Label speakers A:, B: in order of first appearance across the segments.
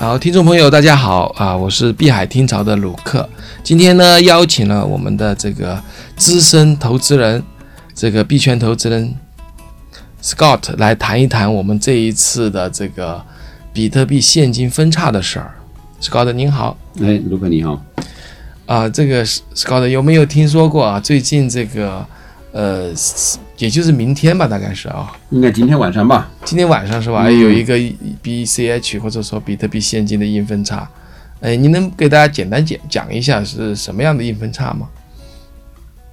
A: 好，听众朋友，大家好啊！我是碧海听潮的鲁克。今天呢，邀请了我们的这个资深投资人，这个币圈投资人 Scott 来谈一谈我们这一次的这个比特币现金分叉的事儿。Scott 您好，
B: 哎，卢克你好。
A: 啊，这个 Scott 有没有听说过啊？最近这个呃，也就是明天吧，大概是啊，
B: 应该今天晚上吧。
A: 今天晚上是吧？有一个 BCH 或者说比特币现金的硬分叉，哎，你能给大家简单讲讲一下是什么样的硬分叉吗？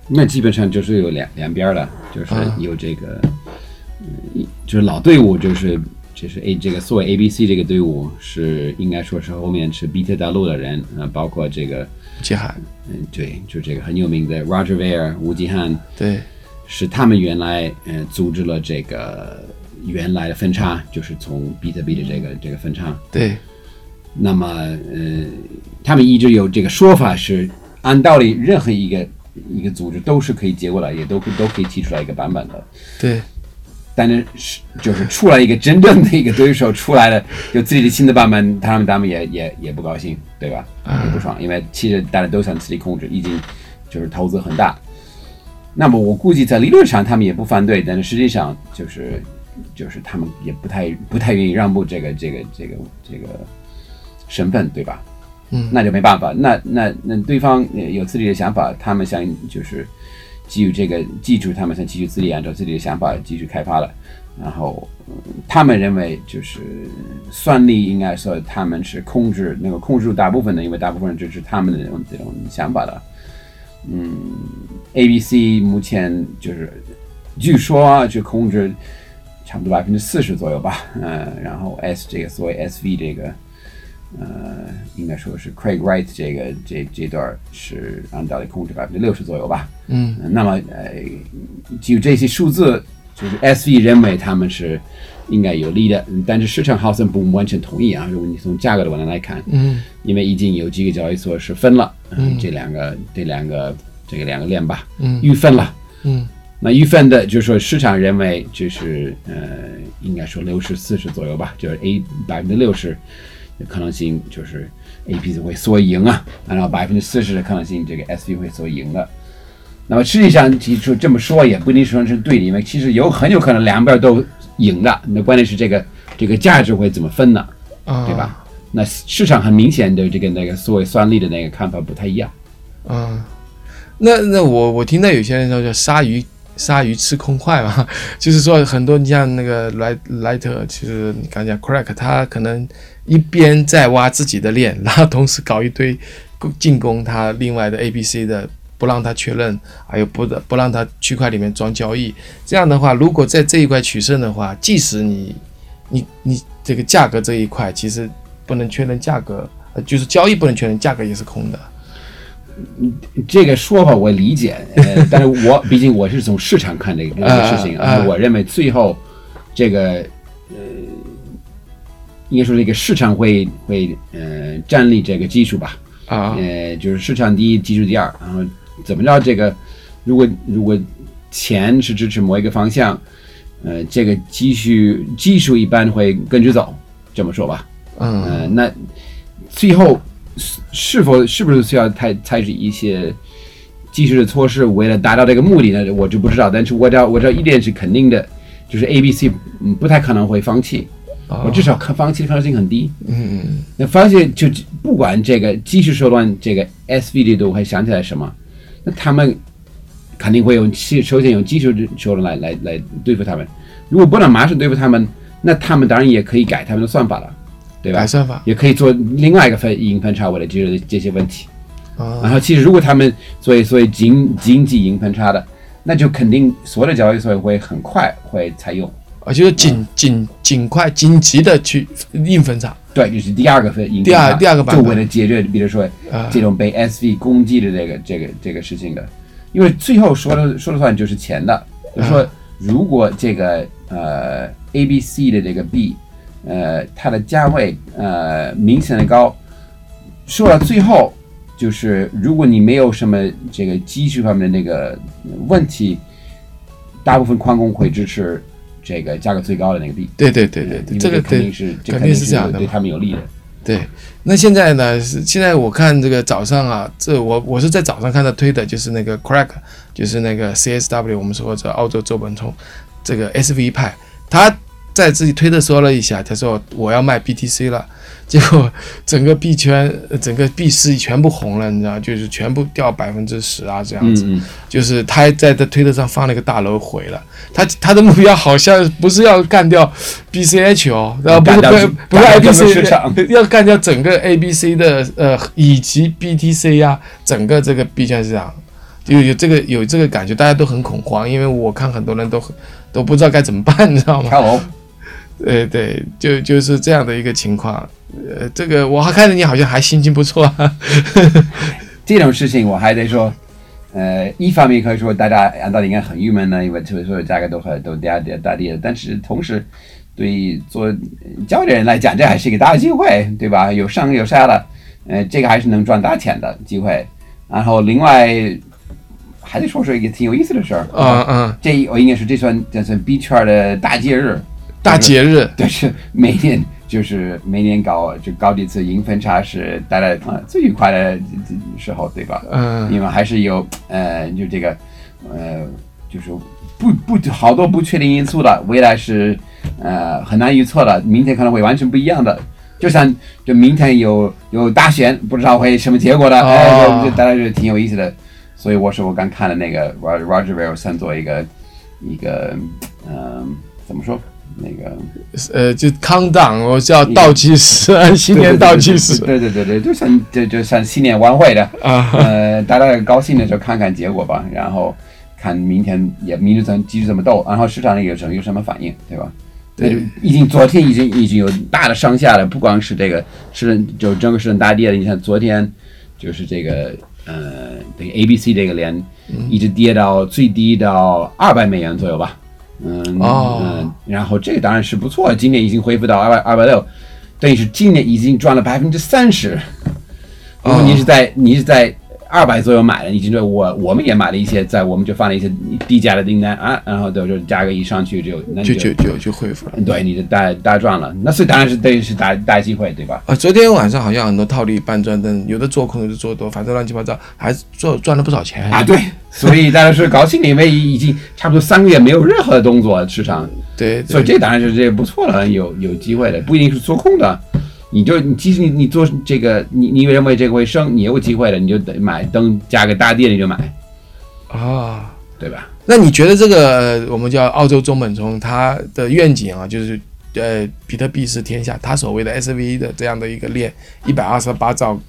B: 那基本上就是有两两边了，就是有这个，嗯，就是老队伍，就是就是 A 这个所谓 ABC 这个队伍是应该说是后面是比特大陆的人啊，包括这个
A: 吴继汉，
B: 嗯，对，就这个很有名的 Roger Ver 吴吉汉，
A: 对，
B: 是他们原来嗯组织了这个原来的分叉，就是从比特币的这个这个分叉，
A: 对，
B: 那么呃，他们一直有这个说法是，按道理任何一个。一个组织都是可以接过来，也都都可以提出来一个版本的。
A: 对，
B: 但是是就是出来一个真正的一个对手出来了，有自己的新的版本，他们他们也也也不高兴，对吧？也不爽，因为其实大家都想自己控制，已经就是投资很大。那么我估计在理论上他们也不反对，但是实际上就是就是他们也不太不太愿意让步这个这个这个这个身份，对吧？
A: 嗯，
B: 那就没办法。那那那对方有自己的想法，他们想就是基于这个基础，他们想继续自己按照自己的想法继续开发了。然后他们认为就是算力应该说他们是控制能够控制住大部分的，因为大部分人支持他们的这种这种想法的。嗯，A、B、C 目前就是据说就控制差不多百分之四十左右吧。嗯，然后 S 这个所谓 SV 这个。呃，应该说是 Craig Wright 这个这这段是按道理控制百分之六十左右吧。
A: 嗯，
B: 那么呃，基于这些数字，就是 SV 认为他们是应该有利的，但是市场好像不完全同意啊。如果你从价格的角度来看，
A: 嗯，
B: 因为已经有几个交易所是分了，
A: 嗯，
B: 这两个这两个这个两个链吧，
A: 嗯，
B: 预分了，
A: 嗯，
B: 那预分的就是说市场认为就是呃，应该说六十四十左右吧，就是 A 百分之六十的。可能性就是 A P 会缩赢啊，按照百分之四十的可能性，这个 S V 会缩赢的。那么实际上，提出这么说也不一定说是对的，因为其实有很有可能两边都赢的。那关键是这个这个价值会怎么分呢？对吧？那市场很明显的这个那个所谓算力的那个看法不太一样。
A: 嗯，那那我我听到有些人说叫鲨鱼。鲨鱼吃空块嘛，就是说很多，你像那个莱莱特，其实你刚讲 crack，他可能一边在挖自己的链，然后同时搞一堆进攻他另外的 A、B、C 的，不让他确认，还有不不让他区块里面装交易。这样的话，如果在这一块取胜的话，即使你你你这个价格这一块其实不能确认价格，呃，就是交易不能确认价格也是空的。
B: 这个说法我理解，呃，但是我毕竟我是从市场看这个这个事情啊，我认为最后这个呃，应该说这个市场会会呃站立这个基础吧，
A: 啊，
B: 呃，就是市场第一，技术第二，然后怎么着这个如果如果钱是支持某一个方向，呃，这个基础技术一般会跟着走，这么说吧，
A: 嗯，
B: 那最后。是否是不是需要采采取一些技术的措施，为了达到这个目的呢？我就不知道。但是我知道，我知道一点是肯定的，就是 A、B、C 嗯不太可能会放弃，我至少看放弃的可能性很低。
A: 嗯嗯。
B: 那放弃就不管这个技术手段，这个 S、V 的都会想起来什么？那他们肯定会用首先用技术手段来来来对付他们。如果不能马上对付他们，那他们当然也可以改他们的算法了。对吧？
A: 算法
B: 也可以做另外一个分盈分差，为了解决这些问题。
A: 啊，
B: 然后其实如果他们所以所以经经济盈分差的，那就肯定所有的交易所会很快会采用，
A: 啊，就是紧紧尽快紧急的去硬分叉。
B: 对，就是第二个分赢
A: 第二第二个版
B: 本，就为了解决，比如说这种被 SV 攻击的这个这个这个事情的，因为最后说了说了算就是钱的，就是说如果这个呃 ABC 的这个 B。呃，它的价位呃明显的高，说到最后就是如果你没有什么这个技术方面的那个问题，大部分矿工会支持这个价格最高的那个币。
A: 对对对对对，这个
B: 肯定是
A: 肯定是这样的，
B: 对他们有利的。
A: 对，那现在呢？是现在我看这个早上啊，这我我是在早上看到推的，就是那个 Crack，就是那个 CSW，我们说这澳洲周本聪，这个 SV 派，他在自己推特说了一下，他说我要卖 BTC 了。结果整个币圈、整个币市全部红了，你知道，就是全部掉百分之十啊，这样子。就是他在他推特上放了一个大楼毁了。他他的目标好像不是要干掉 BCH 哦，然后不是不不是 ABC，要干掉整个 ABC 的呃以及 BTC 呀，整个这个币圈市场就有这个有这个感觉，大家都很恐慌，因为我看很多人都都不知道该怎么办，你知道吗？
B: 跳楼。
A: 对对，就就是这样的一个情况。呃，这个我还看着你好像还心情不错。
B: 这种事情我还得说，呃，一方面可以说大家按道理应该很郁闷呢，因为所有价格都很都跌跌大跌。但是同时，对做交易的人来讲，这还是一个大机会，对吧？有上有下的，呃，这个还是能赚大钱的机会。然后另外还得说说一个挺有意思的事儿。
A: 嗯嗯，
B: 这我应该是这算这算币圈的大节日。
A: 大节日，
B: 但是每年就是每年搞就搞几次迎分差是大家啊最愉快的时候，对吧？
A: 嗯，
B: 因为还是有呃，就这个呃，就是不不好多不确定因素的，未来是呃很难预测的，明天可能会完全不一样的。就像就明天有有大选，不知道会什么结果的，哎，就大家觉得挺有意思的。所以我说我刚看了那个 Roger Wilson 做一个一个嗯，怎么说？那个
A: 呃，就康党，我叫倒计时，新年倒计时。
B: 对对对对，就像就就像新年晚会的啊，呃，大家高兴的时候看看结果吧，然后看明天也明天怎继续怎么斗，然后市场里有什么有什么反应，对吧？
A: 对，
B: 已经昨天已经已经有大的上下了，不光是这个是就整个市场大跌了，你看昨天就是这个呃，这个 A B C 这个连一直跌到最低到二百美元左右吧。嗯嗯，然后这个当然是不错，今年已经恢复到二百二百六，等于是今年已经赚了百分之三十。如果你是在你是在。二百左右买的，你记住，我我们也买了一些，在我们就放了一些低价的订单啊，然后就价格一上去就那
A: 就就就就恢复了，
B: 对，你就大大赚了，那所以当然是等于是大大机会，对吧？
A: 啊，昨天晚上好像很多套利搬砖的，有的做空，有的做多，反正乱七八糟，还做赚了不少钱
B: 啊。对，所以大家是高兴，因为已经差不多三个月没有任何的动作，市场
A: 对，
B: 所以这当然是这不错了，有有机会的，不一定是做空的。你就你其实你你做这个，你你认为这个会升，你有机会了，你就得买，灯加个大跌你就买，
A: 啊，
B: 对吧？
A: 那你觉得这个我们叫澳洲中本聪它的愿景啊，就是呃，比特币是天下，它所谓的 SV 的这样的一个链，一百二十八兆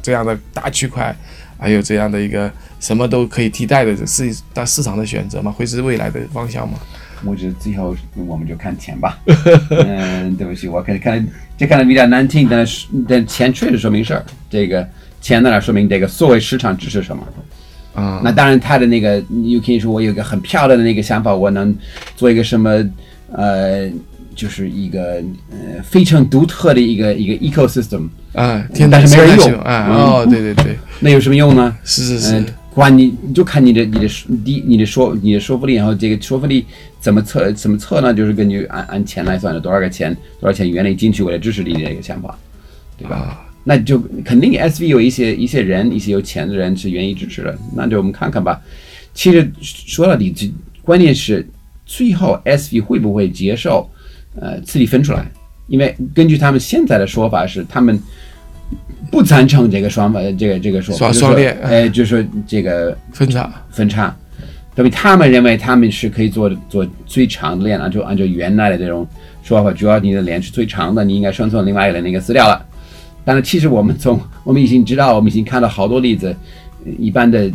A: 这样的大区块，还有这样的一个什么都可以替代的，是大市场的选择吗？会是未来的方向吗？
B: 我觉得最后我们就看钱吧。嗯，对不起，我可以看这看的比较难听，但是但钱确实说明事儿。这个钱在哪说明这个所谓市场指是什么？
A: 啊，
B: 那当然他的那个，你可以说我有一个很漂亮的那个想法，我能做一个什么呃，就是一个呃非常独特的一个一个 ecosystem
A: 啊，
B: 但是没人用
A: 啊。哦，对对对，
B: 那有什么用呢？
A: 是是是。
B: 管你，你就看你的你的第你的说你的说服力，然后这个说服力怎么测怎么测呢？就是根据按按钱来算的，多少个钱多少钱原来进去为了支持你的一个想法，对吧？那就肯定 SV 有一些一些人一些有钱的人是愿意支持的，那就我们看看吧。其实说到底，这关键是最后 SV 会不会接受呃自己分出来？因为根据他们现在的说法是他们。不赞成这个双方，这个这个说
A: 双双链，
B: 哎，就是这个
A: 分叉
B: 分叉，他们认为他们是可以做做最长的链，按照按照原来的这种说法，主要你的链是最长的，你应该生存另外一个那个撕掉了。但是其实我们从 我们已经知道，我们已经看到好多例子，一般的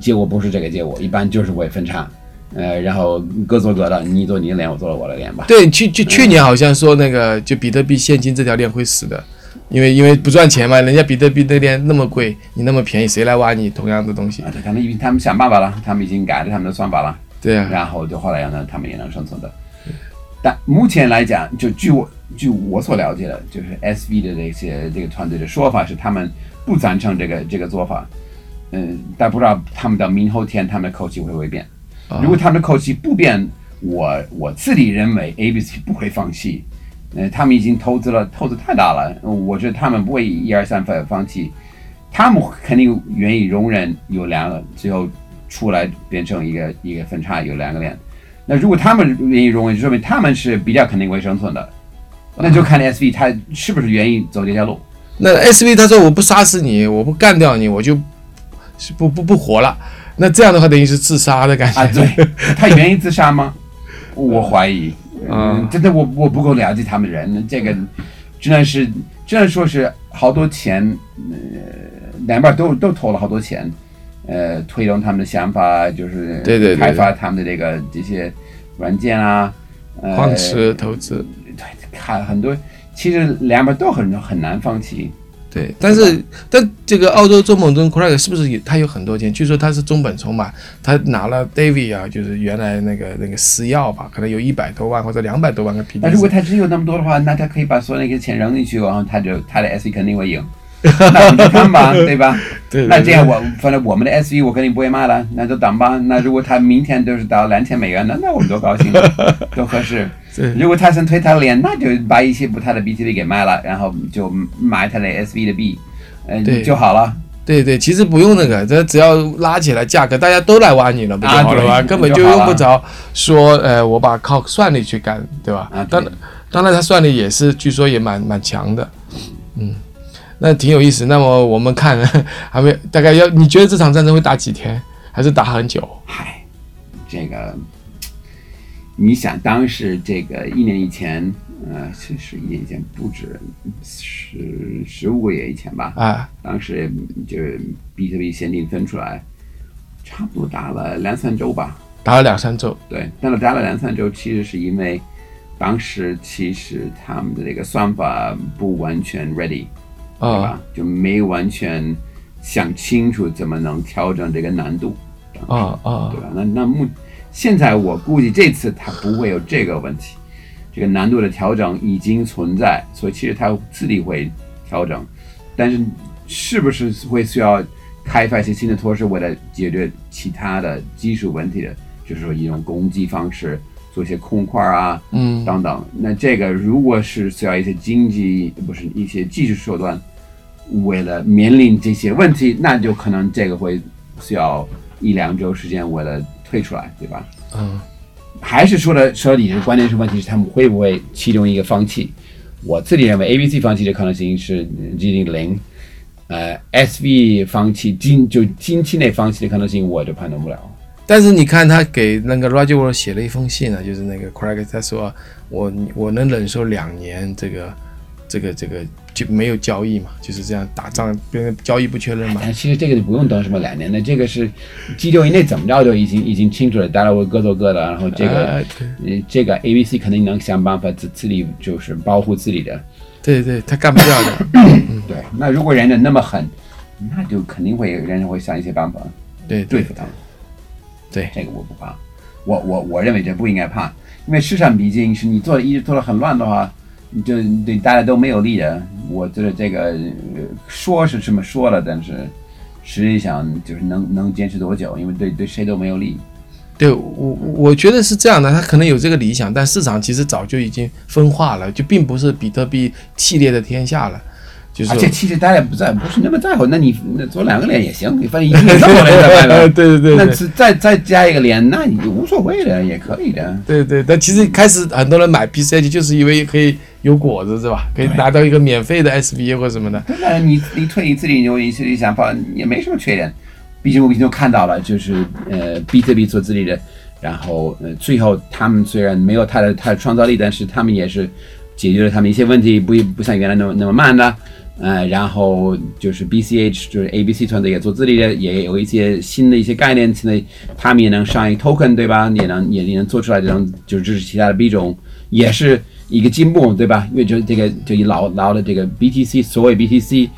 B: 结果不是这个结果，一般就是会分叉，呃，然后各做各的，你做你的链，我做了我的链吧。
A: 对，去去去年好像说那个就比特币现金这条链会死的。因为因为不赚钱嘛，人家比特币那边那么贵，你那么便宜，谁来挖你同样的东西？
B: 啊，他们因为他们想办法了，他们已经改了他们的算法了。
A: 对啊。
B: 然后就后来让他他们也能生存的。但目前来讲，就据我据我所了解的，就是 SV 的这些这个团队的说法是，他们不赞成这个这个做法。嗯，但不知道他们到明后天他们的口气会不会变。如果他们的口气不变，我我自己认为 ABC 不会放弃。呃，他们已经投资了，投资太大了，我觉得他们不会一二三放放弃，他们肯定愿意容忍有两个，最后出来变成一个一个分叉有两个链。那如果他们愿意容忍，就说明他们是比较肯定会生存的，那就看 SV 他是不是愿意走这条路。
A: 那 SV 他说我不杀死你，我不干掉你，我就不不不活了。那这样的话等于是自杀的感觉。
B: 啊，对，他愿意自杀吗？我怀疑。嗯，真的，我我不够了解他们人，这个只能是只能说是好多钱，呃，两边都都投了好多钱，呃，推动他们的想法，就是
A: 对对。
B: 开发他们的这个这些软件啊，呃
A: 矿池投资，
B: 对，看很多，其实两边都很很难放弃。
A: 对，但是但这个澳洲做猛中 Craig 是不是他有很多钱？据说他是中本聪嘛，他拿了 David 啊，就是原来那个那个私钥吧，可能有一百多万或者两百多万个 P。
B: 那如果他真有那么多的话，那他可以把所有那个钱扔进去，然后他就他的 SE 肯定会赢。那你就看吧，对吧？
A: 对。
B: 那这样我反正我们的 SV 我肯定不会卖了，那就等吧。那如果他明天就是到两千美元，那那我们多高兴，多合适。如果他想推他的脸，那就把一些不他的 BTV 给卖了，然后就买他的 SV 的币，嗯，就好了。
A: 对对，其实不用那个，这只要拉起来价格，大家都来挖你了，不就好了
B: 吗？
A: 根本就用不着说，呃，我把靠算力去干，对吧？
B: 啊，
A: 当然，当然他算力也是，据说也蛮蛮强的，嗯，那挺有意思。那么我们看 还没大概要，你觉得这场战争会打几天，还是打很久？
B: 嗨，这个。你想，当时这个一年以前，呃，其实一年以前不止十十五个月以前吧？
A: 啊，
B: 当时就是比特币限定分出来，差不多打了两三周吧。
A: 打了两三周。
B: 对，但是打了两三周，其实是因为当时其实他们的这个算法不完全 ready，对吧？就没完全想清楚怎么能调整这个难度。
A: 啊啊，
B: 对吧？那那目。现在我估计这次它不会有这个问题，这个难度的调整已经存在，所以其实它自己会调整，但是是不是会需要开发一些新的措施为了解决其他的技术问题的，就是说一种攻击方式，做一些空块啊，
A: 嗯，
B: 等等。那这个如果是需要一些经济不是一些技术手段，为了面临这些问题，那就可能这个会需要一两周时间为了。退出来，对吧？
A: 嗯，
B: 还是说的说你的关键是问题是他们会不会其中一个放弃？我自己认为 A、B、C 放弃的可能性是接近零，呃，S、V 放弃近就近期内放弃的可能性我就判断不了。
A: 但是你看他给那个 Roger Ver 写了一封信啊，就是那个 Craig 他说我我能忍受两年这个。这个这个就没有交易嘛，就是这样打仗，因为交易不确认嘛。
B: 但其实这个就不用等什么两年的，这个是几周以内怎么着都已经已经清楚了，大家会各做各的。然后这个呃这个 A、B、C 肯定能想办法自自己就是保护自己的。
A: 对对，他干不掉的。
B: 对，那如果人家那么狠，那就肯定会人家会想一些办法
A: 对
B: 对付他们。
A: 对，
B: 这个我不怕，我我我认为这不应该怕，因为市场毕竟是你做一直做的很乱的话。你就对大家都没有利的，我觉得这个说是这么说了，但是实际上就是能能坚持多久？因为对对谁都没有利。
A: 对我我觉得是这样的，他可能有这个理想，但市场其实早就已经分化了，就并不是比特币系列的天下了。
B: 而且其实大家不在，不是那么在乎。那你那做两个脸也行，你反正已经那么多人在买了。
A: 对对对。
B: 那再再加一个脸，那你无所谓的，也可以的。
A: 对对，但其实开始很多人买 BCH 就是因为可以有果子，是吧？可以拿到一个免费的 SBA 或什么的。
B: 那你你退你自己有一些想法，也没什么缺点。毕竟我已经看到了，就是呃，比特币做自己的，然后呃，最后他们虽然没有他的他的创造力，但是他们也是解决了他们一些问题，不不像原来那么那么慢的。呃，然后就是 BCH，就是 ABC 团队也做自立的，也有一些新的一些概念，现在他们也能上一 token，对吧？也能也也能做出来这种，就是支持其他的币种，也是一个进步，对吧？因为就这个就老老的这个 BTC，所谓 BTC，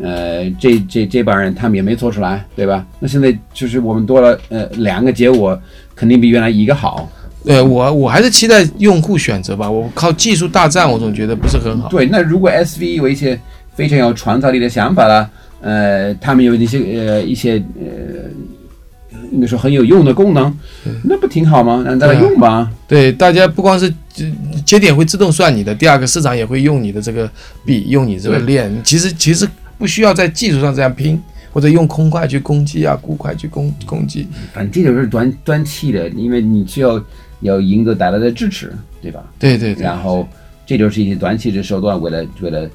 B: 呃，这这这帮人他们也没做出来，对吧？那现在就是我们多了呃两个结果，肯定比原来一个好。
A: 对，我我还是期待用户选择吧，我靠技术大战，我总觉得不是很好。
B: 对，那如果 SV 有一些。非常有创造力的想法了，呃，他们有一些呃一些呃应该说很有用的功能，那不挺好吗？让大家用吧。
A: 对，大家不光是呃节点会自动算你的，第二个市场也会用你的这个币，用你这个链。其实其实不需要在技术上这样拼，或者用空块去攻击啊，固块去攻攻击。
B: 反正这种是短短期的，因为你需要要赢得大家的支持，对吧？
A: 对对对，
B: 然后这就是一些短期的手段，为了为了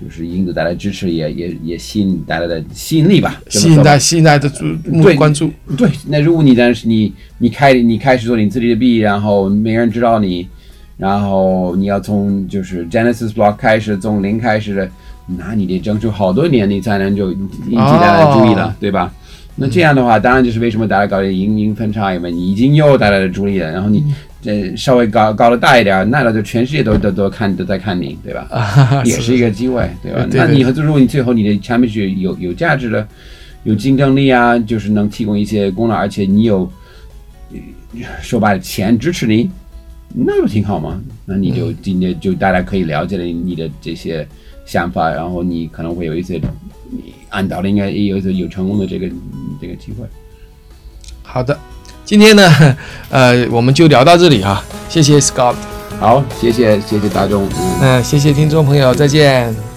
B: 就是因子带来支持，也也也吸引带来的吸引力吧，
A: 吸引大吸引大家的注
B: 对
A: 关注。
B: 对，那如果你但是你你开你开始做你自己的币，然后没人知道你，然后你要从就是 Genesis block 开始，从零开始的，那你得争取好多年，你才能就引起大家的注意了，
A: 哦
B: 对吧？那这样的话，当然就是为什么大家搞的赢赢分叉，因为你已经有大家的注意了，然后你这稍微搞搞得大一点，那那就全世界都都都看都在看你，对吧？
A: 啊，
B: 也是一个机会，对吧？
A: 对对
B: 那你和如果你最后你的产品是有有价值的、有竞争力啊，就是能提供一些功能，而且你有呃说白了钱支持你，那不挺好吗？那你就今天就大家可以了解了你的这些想法，然后你可能会有一些，你按道理应该也有一些有成功的这个这个机会。
A: 好的，今天呢，呃，我们就聊到这里哈，谢谢 Scott，
B: 好，谢谢谢谢大众，嗯。
A: 嗯、谢谢听众朋友，再见。